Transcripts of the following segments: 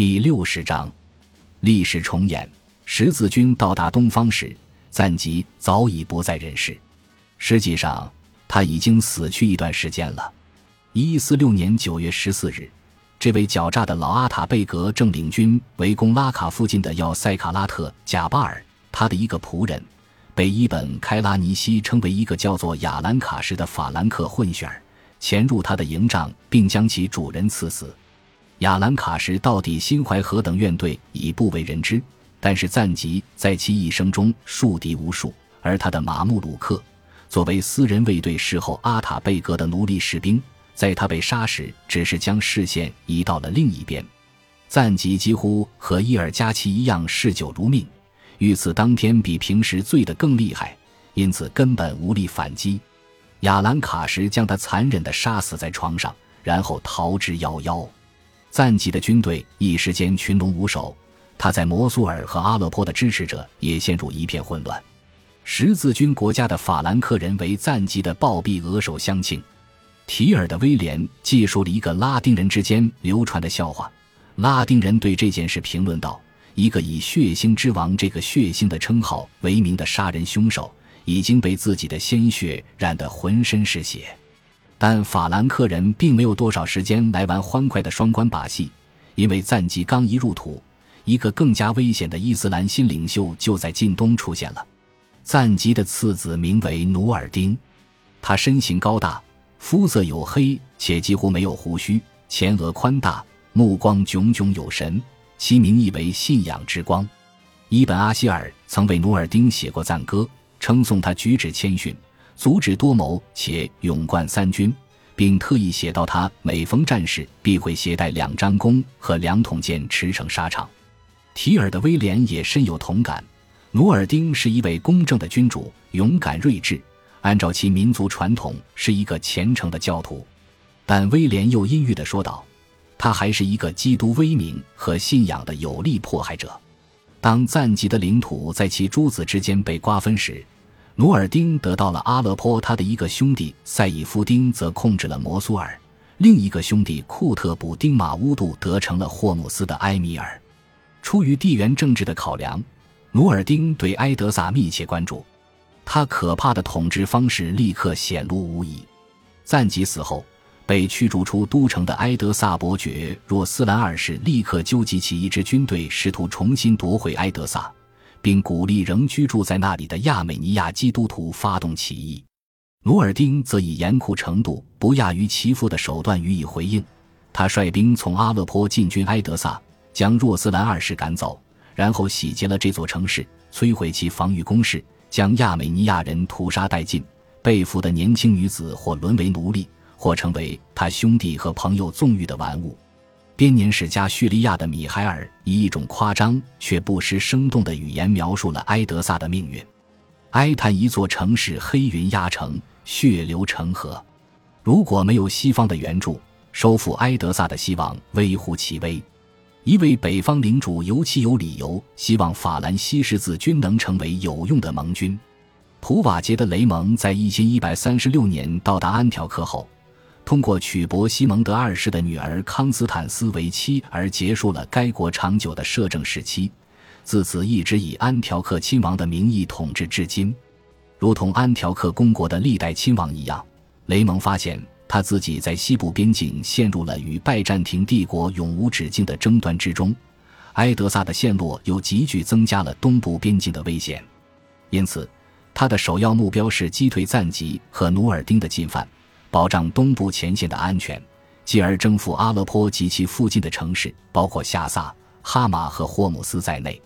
第六十章，历史重演。十字军到达东方时，赞吉早已不在人世。实际上，他已经死去一段时间了。一四六年九月十四日，这位狡诈的老阿塔贝格正领军围攻拉卡附近的要塞卡拉特贾巴尔。他的一个仆人，被伊本开拉尼西称为一个叫做亚兰卡什的法兰克混血儿，潜入他的营帐，并将其主人刺死。亚兰卡什到底心怀何等怨怼，已不为人知。但是赞吉在其一生中树敌无数，而他的马穆鲁克作为私人卫队侍候阿塔贝格的奴隶士兵，在他被杀时，只是将视线移到了另一边。赞吉几乎和伊尔加奇一样嗜酒如命，遇刺当天比平时醉得更厉害，因此根本无力反击。亚兰卡什将他残忍地杀死在床上，然后逃之夭夭。赞吉的军队一时间群龙无首，他在摩苏尔和阿勒颇的支持者也陷入一片混乱。十字军国家的法兰克人为赞吉的暴毙额首相庆。提尔的威廉记述了一个拉丁人之间流传的笑话。拉丁人对这件事评论道：“一个以血腥之王这个血腥的称号为名的杀人凶手，已经被自己的鲜血染得浑身是血。”但法兰克人并没有多少时间来玩欢快的双关把戏，因为赞吉刚一入土，一个更加危险的伊斯兰新领袖就在近东出现了。赞吉的次子名为努尔丁，他身形高大，肤色黝黑且几乎没有胡须，前额宽大，目光炯炯有神，其名意为信仰之光。伊本阿希尔曾为努尔丁写过赞歌，称颂他举止谦逊。足智多谋且勇冠三军，并特意写到他每逢战事必会携带两张弓和两桶箭驰骋沙场。提尔的威廉也深有同感。努尔丁是一位公正的君主，勇敢睿智，按照其民族传统是一个虔诚的教徒。但威廉又阴郁地说道：“他还是一个基督威名和信仰的有力迫害者。”当赞吉的领土在其诸子之间被瓜分时。努尔丁得到了阿勒颇，他的一个兄弟赛义夫丁则控制了摩苏尔，另一个兄弟库特卜丁马乌杜得成了霍姆斯的埃米尔。出于地缘政治的考量，努尔丁对埃德萨密切关注，他可怕的统治方式立刻显露无遗。赞吉死后，被驱逐出都城的埃德萨伯爵若斯兰二世立刻纠集起一支军队，试图重新夺回埃德萨。并鼓励仍居住在那里的亚美尼亚基督徒发动起义。努尔丁则以严酷程度不亚于其父的手段予以回应。他率兵从阿勒颇进军埃德萨，将若斯兰二世赶走，然后洗劫了这座城市，摧毁其防御工事，将亚美尼亚人屠杀殆尽。被俘的年轻女子或沦为奴隶，或成为他兄弟和朋友纵欲的玩物。编年史家叙利亚的米海尔以一种夸张却不失生动的语言描述了埃德萨的命运：哀叹一座城市黑云压城，血流成河。如果没有西方的援助，收复埃德萨的希望微乎其微。一位北方领主尤其有理由希望法兰西十字军能成为有用的盟军。普瓦捷的雷蒙在一千一百三十六年到达安条克后。通过娶伯西蒙德二世的女儿康斯坦斯为妻而结束了该国长久的摄政时期，自此一直以安条克亲王的名义统治至今。如同安条克公国的历代亲王一样，雷蒙发现他自己在西部边境陷入了与拜占庭帝国永无止境的争端之中，埃德萨的陷落又急剧增加了东部边境的危险，因此他的首要目标是击退赞吉和努尔丁的进犯。保障东部前线的安全，继而征服阿勒颇及其附近的城市，包括夏萨、哈马和霍姆斯在内。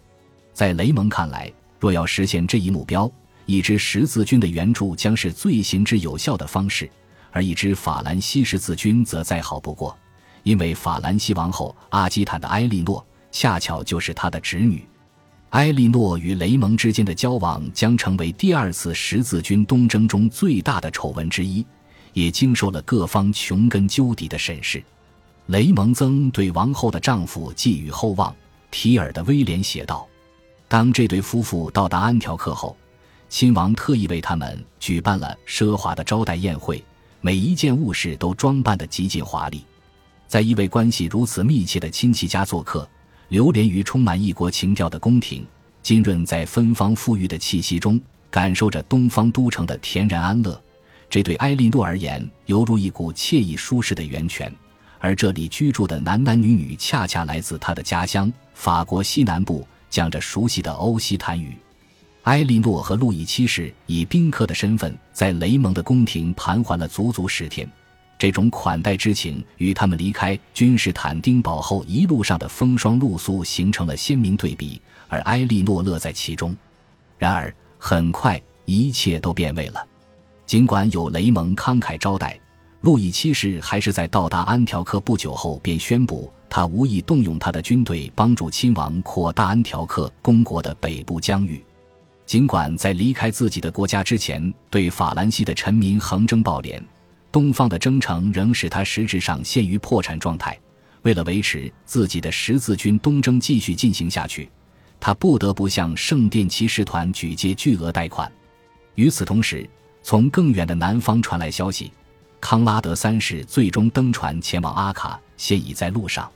在雷蒙看来，若要实现这一目标，一支十字军的援助将是最行之有效的方式，而一支法兰西十字军则再好不过，因为法兰西王后阿基坦的埃莉诺恰巧就是他的侄女。埃莉诺与雷蒙之间的交往将成为第二次十字军东征中最大的丑闻之一。也经受了各方穷根究底的审视。雷蒙曾对王后的丈夫寄予厚望。提尔的威廉写道：“当这对夫妇到达安条克后，亲王特意为他们举办了奢华的招待宴会，每一件物事都装扮得极尽华丽。在一位关系如此密切的亲戚家做客，流连于充满异国情调的宫廷，浸润在芬芳馥郁的气息中，感受着东方都城的恬然安乐。这对埃莉诺而言，犹如一股惬意舒适的源泉。而这里居住的男男女女，恰恰来自他的家乡法国西南部，讲着熟悉的欧西坦语。埃莉诺和路易七世以宾客的身份，在雷蒙的宫廷盘桓了足足十天。这种款待之情，与他们离开君士坦丁堡后一路上的风霜露宿形成了鲜明对比，而埃莉诺乐在其中。然而，很快一切都变味了。尽管有雷蒙慷慨招待，路易七世还是在到达安条克不久后便宣布，他无意动用他的军队帮助亲王扩大安条克公国的北部疆域。尽管在离开自己的国家之前，对法兰西的臣民横征暴敛，东方的征程仍使他实质上陷于破产状态。为了维持自己的十字军东征继续进行下去，他不得不向圣殿骑士团举借巨额贷款。与此同时，从更远的南方传来消息，康拉德三世最终登船前往阿卡，现已在路上。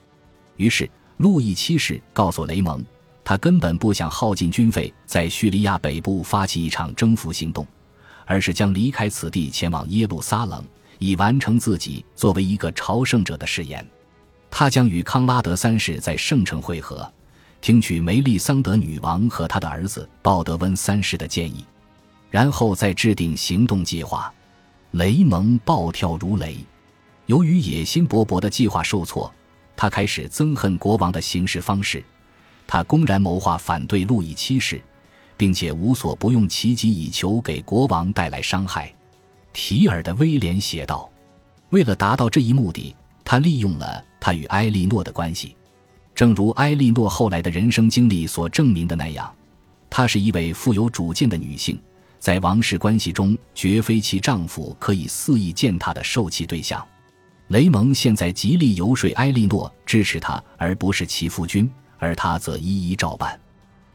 于是，路易七世告诉雷蒙。他根本不想耗尽军费在叙利亚北部发起一场征服行动，而是将离开此地前往耶路撒冷，以完成自己作为一个朝圣者的誓言。他将与康拉德三世在圣城会合，听取梅丽桑德女王和他的儿子鲍德温三世的建议，然后再制定行动计划。雷蒙暴跳如雷，由于野心勃勃的计划受挫，他开始憎恨国王的行事方式。他公然谋划反对路易七世，并且无所不用其极以求给国王带来伤害。提尔的威廉写道：“为了达到这一目的，他利用了他与埃莉诺的关系。正如埃莉诺后来的人生经历所证明的那样，她是一位富有主见的女性，在王室关系中绝非其丈夫可以肆意践踏的受气对象。雷蒙现在极力游说埃莉诺支持他，而不是其夫君。”而他则一一照办。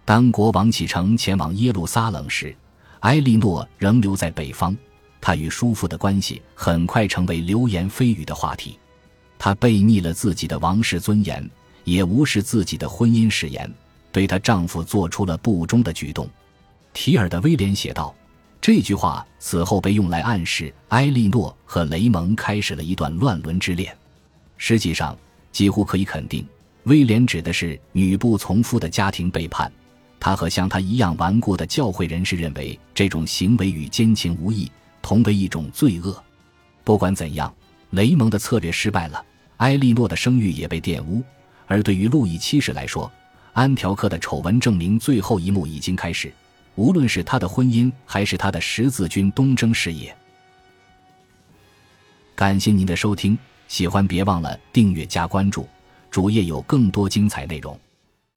当国王启程前往耶路撒冷时，埃莉诺仍留在北方。他与叔父的关系很快成为流言蜚语的话题。她背逆了自己的王室尊严，也无视自己的婚姻誓言，对她丈夫做出了不忠的举动。提尔的威廉写道：“这句话此后被用来暗示埃莉诺和雷蒙开始了一段乱伦之恋。实际上，几乎可以肯定。”威廉指的是女不从夫的家庭背叛，他和像他一样顽固的教会人士认为这种行为与奸情无异，同为一种罪恶。不管怎样，雷蒙的策略失败了，埃莉诺的声誉也被玷污。而对于路易七世来说，安条克的丑闻证明最后一幕已经开始，无论是他的婚姻还是他的十字军东征事业。感谢您的收听，喜欢别忘了订阅加关注。主页有更多精彩内容。